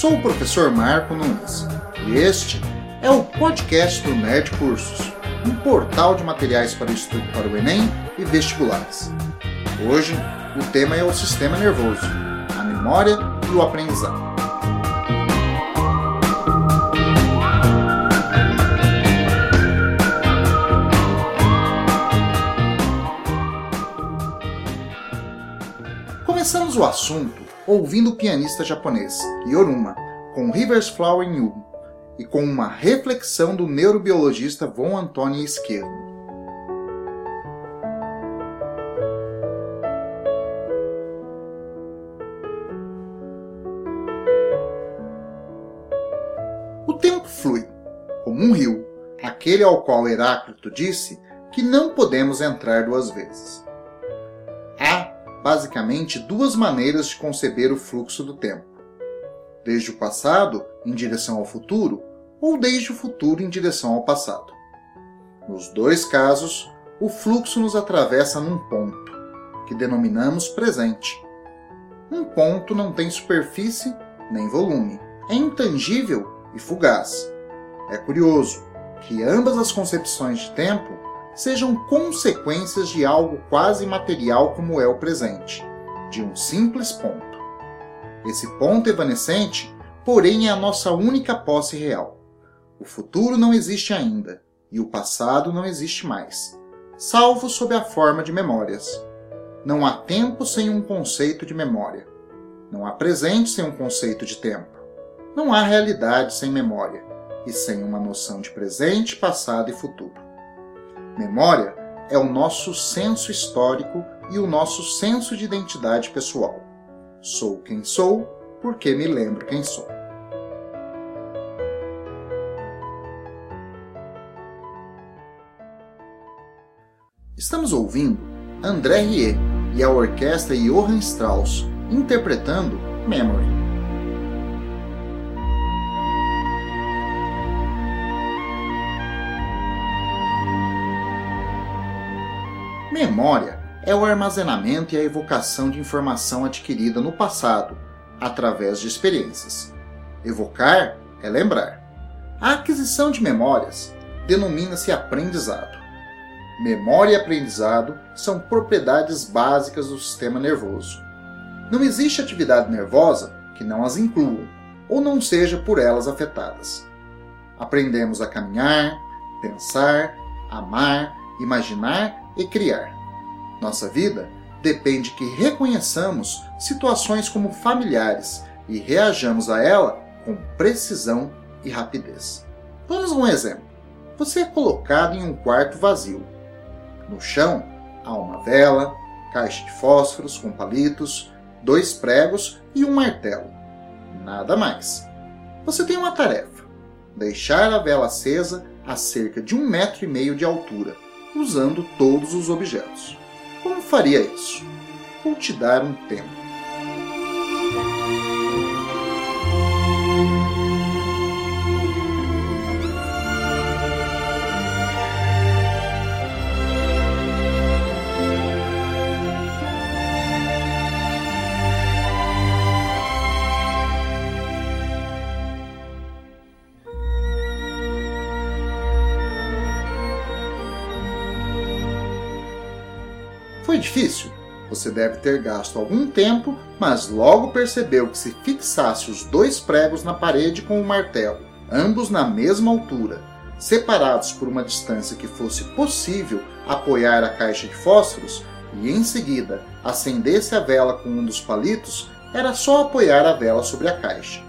Sou o professor Marco Nunes e este é o podcast do Nerd Cursos, um portal de materiais para estudo para o Enem e vestibulares. Hoje, o tema é o sistema nervoso, a memória e o aprendizado. Começamos o assunto ouvindo o pianista japonês Yoruma com Rivers Flower You e com uma reflexão do neurobiologista Von Antônio Esquerdo. O tempo flui, como um rio, aquele ao qual Heráclito disse que não podemos entrar duas vezes. Basicamente, duas maneiras de conceber o fluxo do tempo: desde o passado em direção ao futuro ou desde o futuro em direção ao passado. Nos dois casos, o fluxo nos atravessa num ponto, que denominamos presente. Um ponto não tem superfície nem volume, é intangível e fugaz. É curioso que ambas as concepções de tempo sejam consequências de algo quase material como é o presente, de um simples ponto. Esse ponto evanescente, porém, é a nossa única posse real. O futuro não existe ainda e o passado não existe mais, salvo sob a forma de memórias. Não há tempo sem um conceito de memória. Não há presente sem um conceito de tempo. Não há realidade sem memória e sem uma noção de presente, passado e futuro. Memória é o nosso senso histórico e o nosso senso de identidade pessoal. Sou quem sou porque me lembro quem sou. Estamos ouvindo André Rie e a orquestra Johann Strauss interpretando Memory. Memória é o armazenamento e a evocação de informação adquirida no passado, através de experiências. Evocar é lembrar. A aquisição de memórias denomina-se aprendizado. Memória e aprendizado são propriedades básicas do sistema nervoso. Não existe atividade nervosa que não as inclua ou não seja por elas afetadas. Aprendemos a caminhar, pensar, amar, imaginar e criar. Nossa vida depende que reconheçamos situações como familiares e reajamos a ela com precisão e rapidez. Vamos a um exemplo. Você é colocado em um quarto vazio no chão há uma vela, caixa de fósforos com palitos, dois pregos e um martelo. Nada mais. Você tem uma tarefa: deixar a vela acesa a cerca de um metro e meio de altura, usando todos os objetos. Como faria isso? Vou te dar um tempo. Difícil? Você deve ter gasto algum tempo, mas logo percebeu que se fixasse os dois pregos na parede com o martelo, ambos na mesma altura, separados por uma distância que fosse possível apoiar a caixa de fósforos, e em seguida acendesse a vela com um dos palitos, era só apoiar a vela sobre a caixa.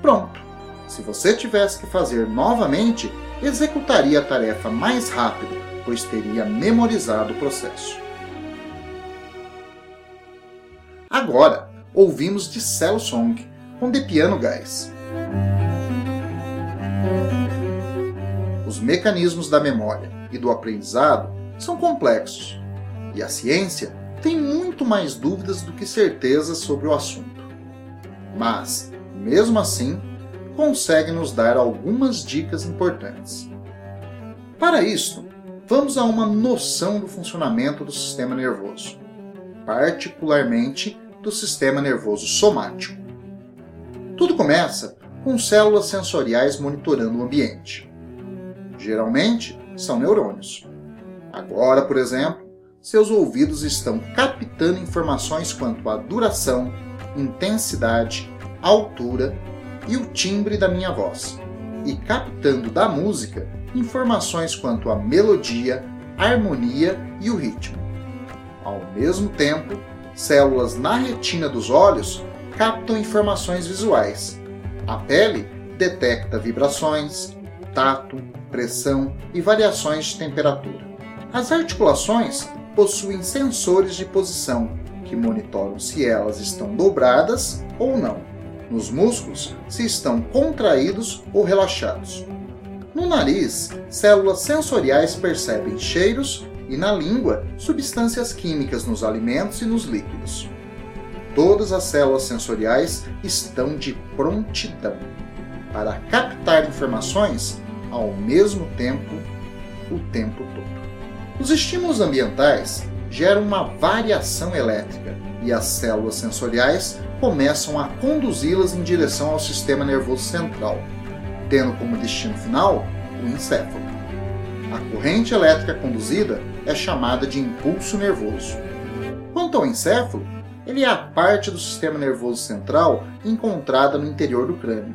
Pronto! Se você tivesse que fazer novamente, executaria a tarefa mais rápido, pois teria memorizado o processo. Agora, ouvimos de Cell Song, com The Piano Guys. Os mecanismos da memória e do aprendizado são complexos, e a ciência tem muito mais dúvidas do que certezas sobre o assunto. Mas, mesmo assim, consegue nos dar algumas dicas importantes. Para isso, vamos a uma noção do funcionamento do sistema nervoso particularmente do sistema nervoso somático. Tudo começa com células sensoriais monitorando o ambiente. Geralmente são neurônios. Agora, por exemplo, seus ouvidos estão captando informações quanto à duração, intensidade, altura e o timbre da minha voz, e captando da música informações quanto à melodia, harmonia e o ritmo. Ao mesmo tempo, células na retina dos olhos captam informações visuais. A pele detecta vibrações, tato, pressão e variações de temperatura. As articulações possuem sensores de posição que monitoram se elas estão dobradas ou não. Nos músculos, se estão contraídos ou relaxados. No nariz, células sensoriais percebem cheiros e na língua, substâncias químicas nos alimentos e nos líquidos. Todas as células sensoriais estão de prontidão para captar informações ao mesmo tempo, o tempo todo. Os estímulos ambientais geram uma variação elétrica e as células sensoriais começam a conduzi-las em direção ao sistema nervoso central, tendo como destino final o encéfalo. A corrente elétrica conduzida é chamada de impulso nervoso. Quanto ao encéfalo, ele é a parte do sistema nervoso central encontrada no interior do crânio.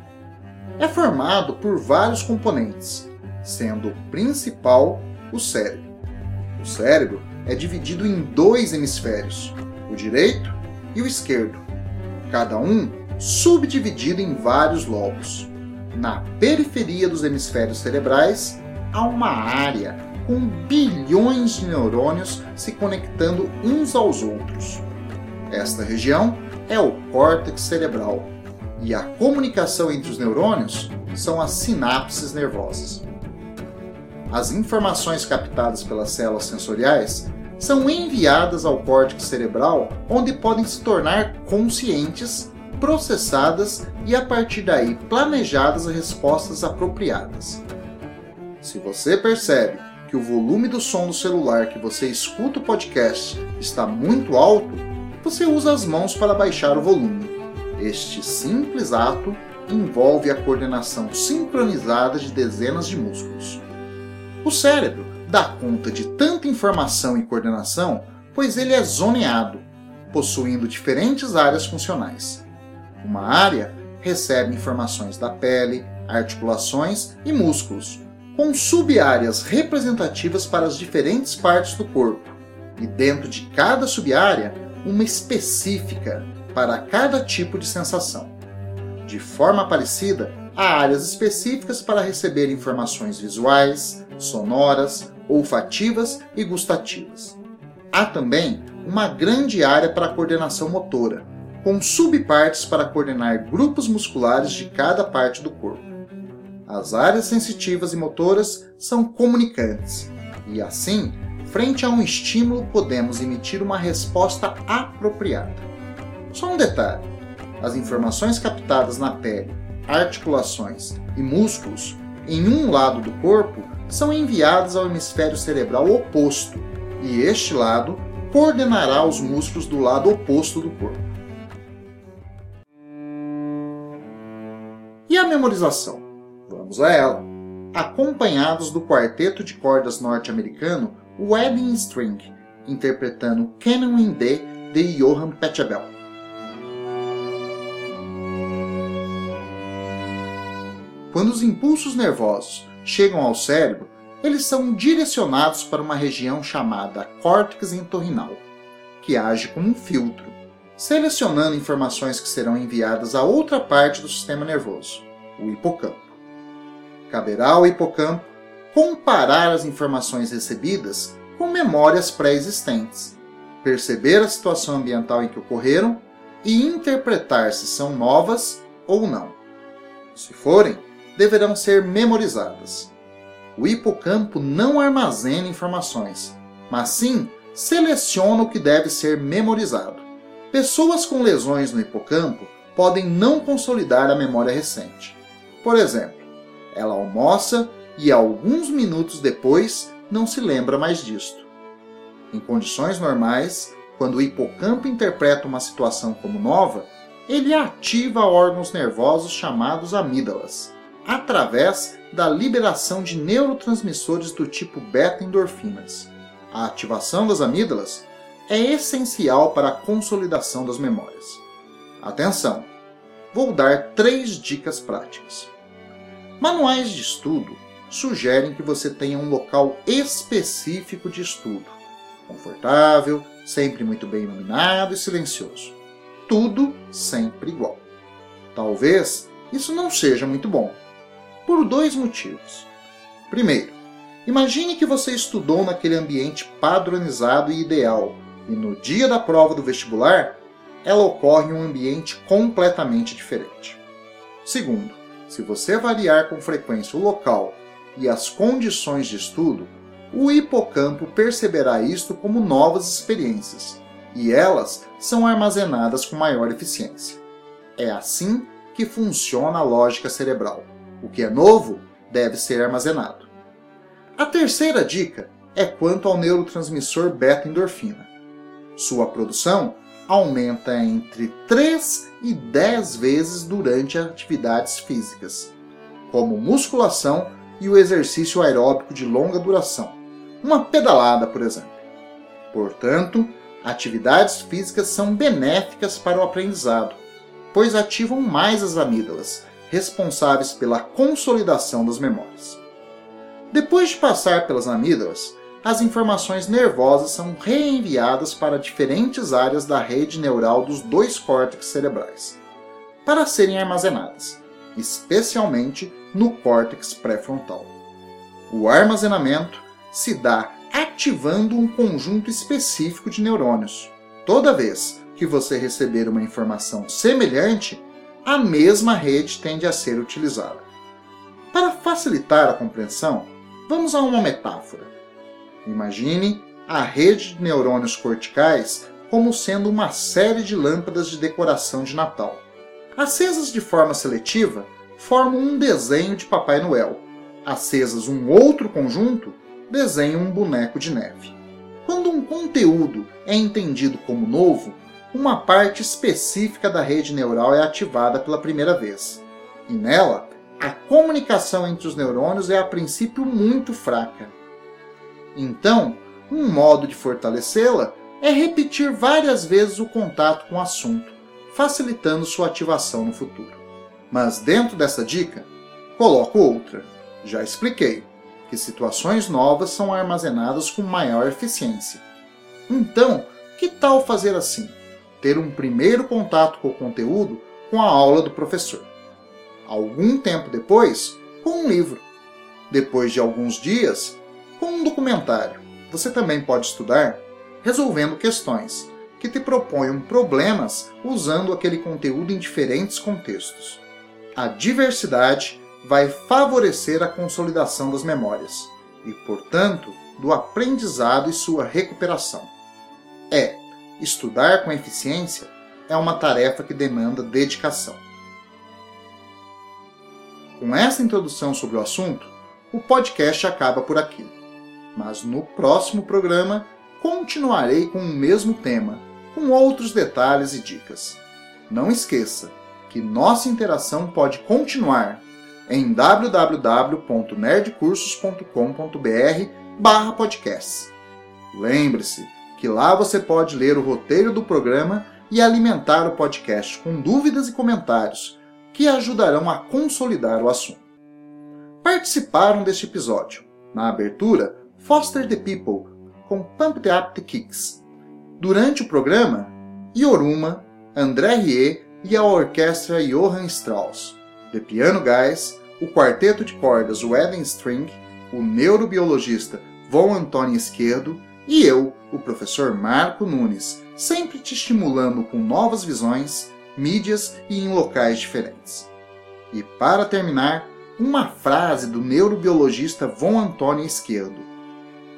É formado por vários componentes, sendo o principal o cérebro. O cérebro é dividido em dois hemisférios, o direito e o esquerdo, cada um subdividido em vários lobos. Na periferia dos hemisférios cerebrais há uma área com bilhões de neurônios se conectando uns aos outros. Esta região é o córtex cerebral e a comunicação entre os neurônios são as sinapses nervosas. As informações captadas pelas células sensoriais são enviadas ao córtex cerebral, onde podem se tornar conscientes, processadas e a partir daí planejadas respostas apropriadas. Se você percebe que o volume do som do celular que você escuta o podcast está muito alto, você usa as mãos para baixar o volume. Este simples ato envolve a coordenação sincronizada de dezenas de músculos. O cérebro dá conta de tanta informação e coordenação, pois ele é zoneado, possuindo diferentes áreas funcionais. Uma área recebe informações da pele, articulações e músculos, com sub-áreas representativas para as diferentes partes do corpo, e dentro de cada sub-área, uma específica para cada tipo de sensação. De forma parecida, há áreas específicas para receber informações visuais, sonoras, olfativas e gustativas. Há também uma grande área para a coordenação motora, com subpartes para coordenar grupos musculares de cada parte do corpo. As áreas sensitivas e motoras são comunicantes, e assim, frente a um estímulo, podemos emitir uma resposta apropriada. Só um detalhe: as informações captadas na pele, articulações e músculos em um lado do corpo são enviadas ao hemisfério cerebral oposto, e este lado coordenará os músculos do lado oposto do corpo. E a memorização? Vamos a ela. Acompanhados do quarteto de cordas norte-americano Wedding String, interpretando Canon in D de Johann Pachelbel. Quando os impulsos nervosos chegam ao cérebro, eles são direcionados para uma região chamada córtex entorrinal, que age como um filtro, selecionando informações que serão enviadas a outra parte do sistema nervoso, o hipocampo. Caberá ao hipocampo comparar as informações recebidas com memórias pré-existentes, perceber a situação ambiental em que ocorreram e interpretar se são novas ou não. Se forem, deverão ser memorizadas. O hipocampo não armazena informações, mas sim seleciona o que deve ser memorizado. Pessoas com lesões no hipocampo podem não consolidar a memória recente. Por exemplo, ela almoça e alguns minutos depois não se lembra mais disto. Em condições normais, quando o hipocampo interpreta uma situação como nova, ele ativa órgãos nervosos chamados amígdalas, através da liberação de neurotransmissores do tipo beta-endorfinas. A ativação das amígdalas é essencial para a consolidação das memórias. Atenção! Vou dar três dicas práticas. Manuais de estudo sugerem que você tenha um local específico de estudo, confortável, sempre muito bem iluminado e silencioso. Tudo sempre igual. Talvez isso não seja muito bom, por dois motivos. Primeiro, imagine que você estudou naquele ambiente padronizado e ideal, e no dia da prova do vestibular, ela ocorre em um ambiente completamente diferente. Segundo, se você variar com frequência o local e as condições de estudo, o hipocampo perceberá isto como novas experiências, e elas são armazenadas com maior eficiência. É assim que funciona a lógica cerebral. O que é novo deve ser armazenado. A terceira dica é quanto ao neurotransmissor beta-endorfina. Sua produção aumenta entre 3 e 10 vezes durante atividades físicas, como musculação e o exercício aeróbico de longa duração, uma pedalada, por exemplo. Portanto, atividades físicas são benéficas para o aprendizado, pois ativam mais as amígdalas, responsáveis pela consolidação das memórias. Depois de passar pelas amígdalas, as informações nervosas são reenviadas para diferentes áreas da rede neural dos dois córtex cerebrais, para serem armazenadas, especialmente no córtex pré-frontal. O armazenamento se dá ativando um conjunto específico de neurônios. Toda vez que você receber uma informação semelhante, a mesma rede tende a ser utilizada. Para facilitar a compreensão, vamos a uma metáfora. Imagine a rede de neurônios corticais como sendo uma série de lâmpadas de decoração de Natal. Acesas de forma seletiva, formam um desenho de Papai Noel. Acesas um outro conjunto, desenham um boneco de neve. Quando um conteúdo é entendido como novo, uma parte específica da rede neural é ativada pela primeira vez. E nela, a comunicação entre os neurônios é a princípio muito fraca. Então, um modo de fortalecê-la é repetir várias vezes o contato com o assunto, facilitando sua ativação no futuro. Mas dentro dessa dica, coloco outra. Já expliquei que situações novas são armazenadas com maior eficiência. Então, que tal fazer assim? Ter um primeiro contato com o conteúdo com a aula do professor. Algum tempo depois, com um livro. Depois de alguns dias, com um documentário. Você também pode estudar resolvendo questões que te proponham problemas usando aquele conteúdo em diferentes contextos. A diversidade vai favorecer a consolidação das memórias e, portanto, do aprendizado e sua recuperação. É, estudar com eficiência é uma tarefa que demanda dedicação. Com essa introdução sobre o assunto, o podcast acaba por aqui mas no próximo programa continuarei com o mesmo tema, com outros detalhes e dicas. Não esqueça que nossa interação pode continuar em www.nerdcursos.com.br podcast. Lembre-se que lá você pode ler o roteiro do programa e alimentar o podcast com dúvidas e comentários que ajudarão a consolidar o assunto. Participaram deste episódio, na abertura, Foster the People, com Pump Up the Kicks. Durante o programa, Yoruma, André Rie e a orquestra Johann Strauss, The Piano Guys, o quarteto de cordas Wedding String, o neurobiologista Von Antônio Esquerdo e eu, o professor Marco Nunes, sempre te estimulando com novas visões, mídias e em locais diferentes. E para terminar, uma frase do neurobiologista Von Antônio Esquerdo.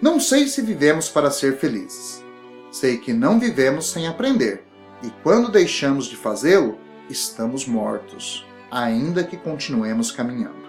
Não sei se vivemos para ser felizes. Sei que não vivemos sem aprender, e quando deixamos de fazê-lo, estamos mortos, ainda que continuemos caminhando.